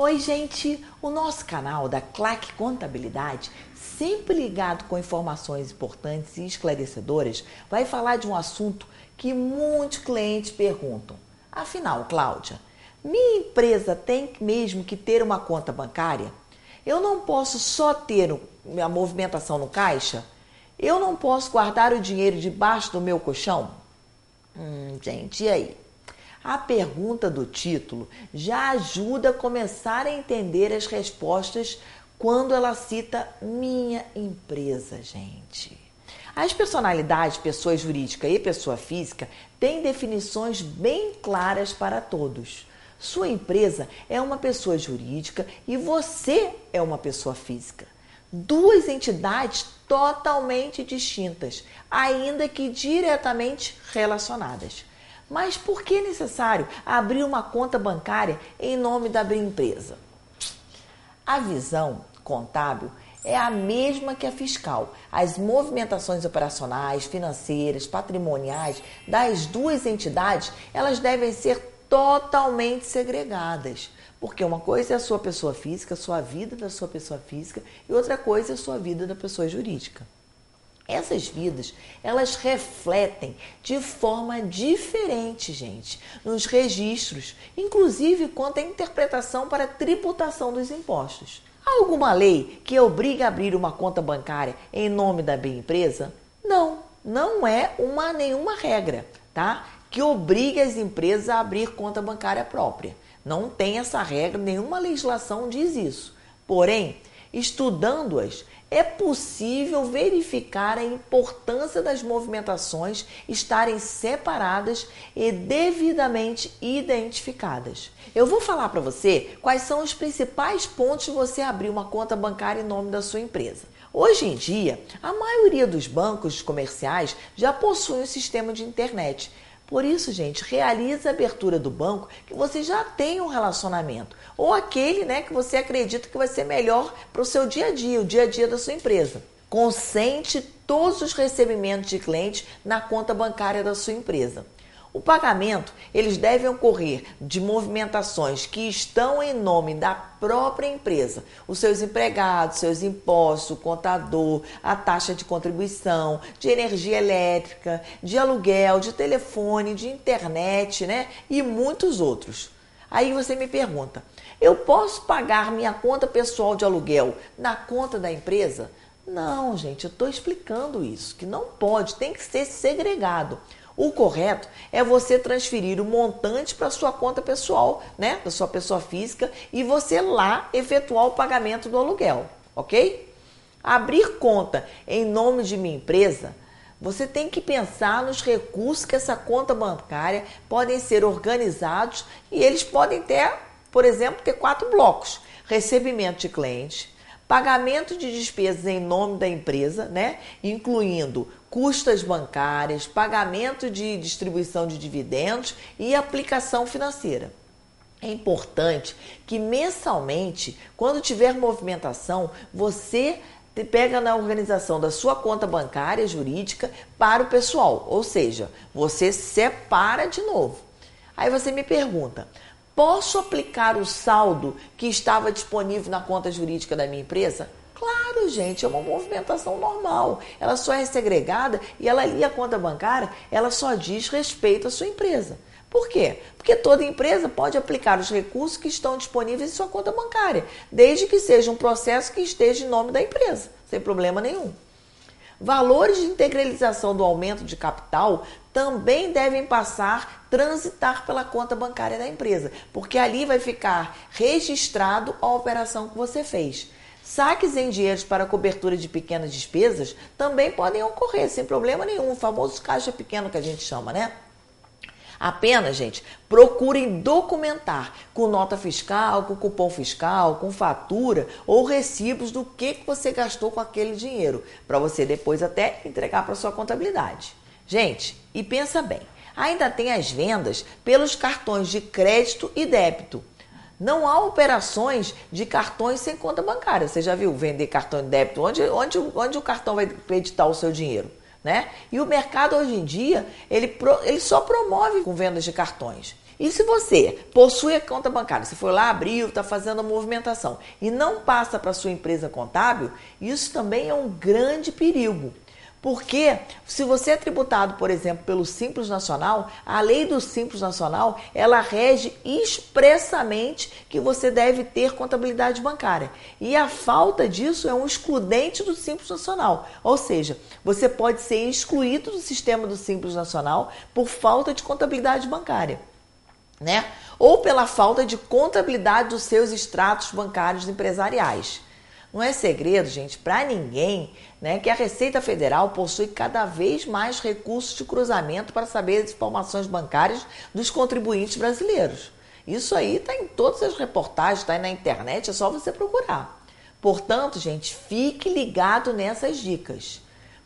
Oi, gente! O nosso canal da Claque Contabilidade, sempre ligado com informações importantes e esclarecedoras, vai falar de um assunto que muitos clientes perguntam. Afinal, Cláudia, minha empresa tem mesmo que ter uma conta bancária? Eu não posso só ter a movimentação no caixa? Eu não posso guardar o dinheiro debaixo do meu colchão? Hum, gente, e aí? A pergunta do título já ajuda a começar a entender as respostas quando ela cita minha empresa, gente. As personalidades, pessoa jurídica e pessoa física, têm definições bem claras para todos. Sua empresa é uma pessoa jurídica e você é uma pessoa física. Duas entidades totalmente distintas, ainda que diretamente relacionadas. Mas por que é necessário abrir uma conta bancária em nome da empresa? A visão contábil é a mesma que a fiscal. As movimentações operacionais, financeiras, patrimoniais das duas entidades, elas devem ser totalmente segregadas. Porque uma coisa é a sua pessoa física, a sua vida da sua pessoa física, e outra coisa é a sua vida da pessoa jurídica. Essas vidas, elas refletem de forma diferente, gente, nos registros, inclusive quanto à interpretação para tributação dos impostos. Há alguma lei que obrigue a abrir uma conta bancária em nome da bem empresa? Não, não é uma nenhuma regra, tá? Que obrigue as empresas a abrir conta bancária própria. Não tem essa regra, nenhuma legislação diz isso. Porém, estudando-as, é possível verificar a importância das movimentações estarem separadas e devidamente identificadas. Eu vou falar para você quais são os principais pontos de você abrir uma conta bancária em nome da sua empresa. Hoje em dia, a maioria dos bancos comerciais já possuem um sistema de internet por isso, gente, realize a abertura do banco que você já tem um relacionamento. Ou aquele né, que você acredita que vai ser melhor para o seu dia a dia, o dia a dia da sua empresa. Consente todos os recebimentos de clientes na conta bancária da sua empresa. O pagamento, eles devem ocorrer de movimentações que estão em nome da própria empresa. Os seus empregados, seus impostos, o contador, a taxa de contribuição, de energia elétrica, de aluguel, de telefone, de internet, né? E muitos outros. Aí você me pergunta: eu posso pagar minha conta pessoal de aluguel na conta da empresa? Não, gente, eu estou explicando isso, que não pode, tem que ser segregado. O correto é você transferir o montante para sua conta pessoal, né, da sua pessoa física e você lá efetuar o pagamento do aluguel, ok? Abrir conta em nome de minha empresa, você tem que pensar nos recursos que essa conta bancária podem ser organizados e eles podem ter, por exemplo, ter quatro blocos: recebimento de clientes, pagamento de despesas em nome da empresa, né, incluindo custas bancárias, pagamento de distribuição de dividendos e aplicação financeira. É importante que mensalmente, quando tiver movimentação, você pega na organização da sua conta bancária jurídica para o pessoal, ou seja, você separa de novo. Aí você me pergunta: posso aplicar o saldo que estava disponível na conta jurídica da minha empresa? Gente, é uma movimentação normal. Ela só é segregada e ela ali a conta bancária, ela só diz respeito à sua empresa. Por quê? Porque toda empresa pode aplicar os recursos que estão disponíveis em sua conta bancária, desde que seja um processo que esteja em nome da empresa, sem problema nenhum. Valores de integralização do aumento de capital também devem passar, transitar pela conta bancária da empresa, porque ali vai ficar registrado a operação que você fez. Saques em dinheiros para cobertura de pequenas despesas também podem ocorrer sem problema nenhum, o famoso caixa pequeno que a gente chama, né? Apenas, gente, procurem documentar com nota fiscal, com cupom fiscal, com fatura ou recibos do que, que você gastou com aquele dinheiro, para você depois até entregar para sua contabilidade. Gente, e pensa bem, ainda tem as vendas pelos cartões de crédito e débito. Não há operações de cartões sem conta bancária. Você já viu vender cartão de débito? Onde, onde, onde o cartão vai acreditar o seu dinheiro? né? E o mercado hoje em dia, ele, ele só promove com vendas de cartões. E se você possui a conta bancária, você foi lá, abriu, está fazendo a movimentação e não passa para sua empresa contábil, isso também é um grande perigo. Porque se você é tributado, por exemplo, pelo Simples Nacional, a lei do Simples Nacional, ela rege expressamente que você deve ter contabilidade bancária. E a falta disso é um excludente do Simples Nacional. Ou seja, você pode ser excluído do sistema do Simples Nacional por falta de contabilidade bancária. Né? Ou pela falta de contabilidade dos seus extratos bancários empresariais. Não é segredo, gente, para ninguém, né, que a Receita Federal possui cada vez mais recursos de cruzamento para saber as informações bancárias dos contribuintes brasileiros. Isso aí está em todas as reportagens, está aí na internet, é só você procurar. Portanto, gente, fique ligado nessas dicas.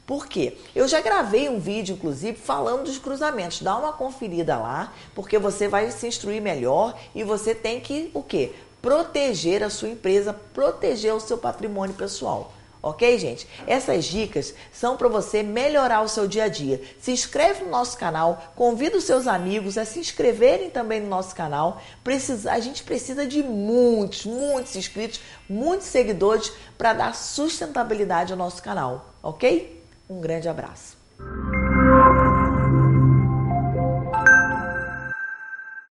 Por quê? Eu já gravei um vídeo, inclusive, falando dos cruzamentos. Dá uma conferida lá, porque você vai se instruir melhor e você tem que o quê? Proteger a sua empresa, proteger o seu patrimônio pessoal. Ok, gente? Essas dicas são para você melhorar o seu dia a dia. Se inscreve no nosso canal, convida os seus amigos a se inscreverem também no nosso canal. Precisa, a gente precisa de muitos, muitos inscritos, muitos seguidores para dar sustentabilidade ao nosso canal, ok? Um grande abraço.